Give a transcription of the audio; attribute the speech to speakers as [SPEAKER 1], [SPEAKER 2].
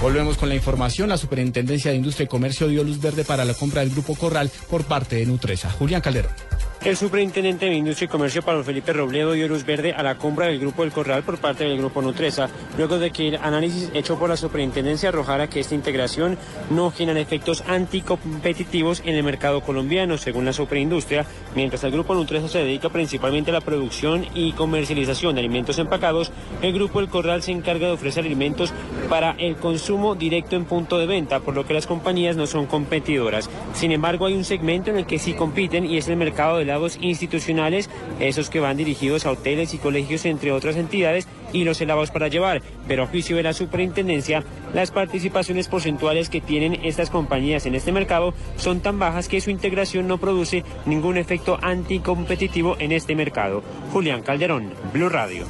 [SPEAKER 1] Volvemos con la información. La Superintendencia de Industria y Comercio dio luz verde para la compra del Grupo Corral por parte de Nutresa. Julián Calderón.
[SPEAKER 2] El superintendente de Industria y Comercio, Pablo Felipe Robledo, dio luz verde a la compra del Grupo del Corral por parte del Grupo Nutresa, luego de que el análisis hecho por la superintendencia arrojara que esta integración no genera efectos anticompetitivos en el mercado colombiano, según la superindustria, mientras el Grupo Nutresa se dedica principalmente a la producción y comercialización de alimentos empacados, el Grupo El Corral se encarga de ofrecer alimentos para el consumo directo en punto de venta, por lo que las compañías no son competidoras. Sin embargo, hay un segmento en el que sí compiten y es el mercado de institucionales, esos que van dirigidos a hoteles y colegios, entre otras entidades, y los helados para llevar. Pero a juicio de la superintendencia, las participaciones porcentuales que tienen estas compañías en este mercado son tan bajas que su integración no produce ningún efecto anticompetitivo en este mercado. Julián Calderón, Blue Radio.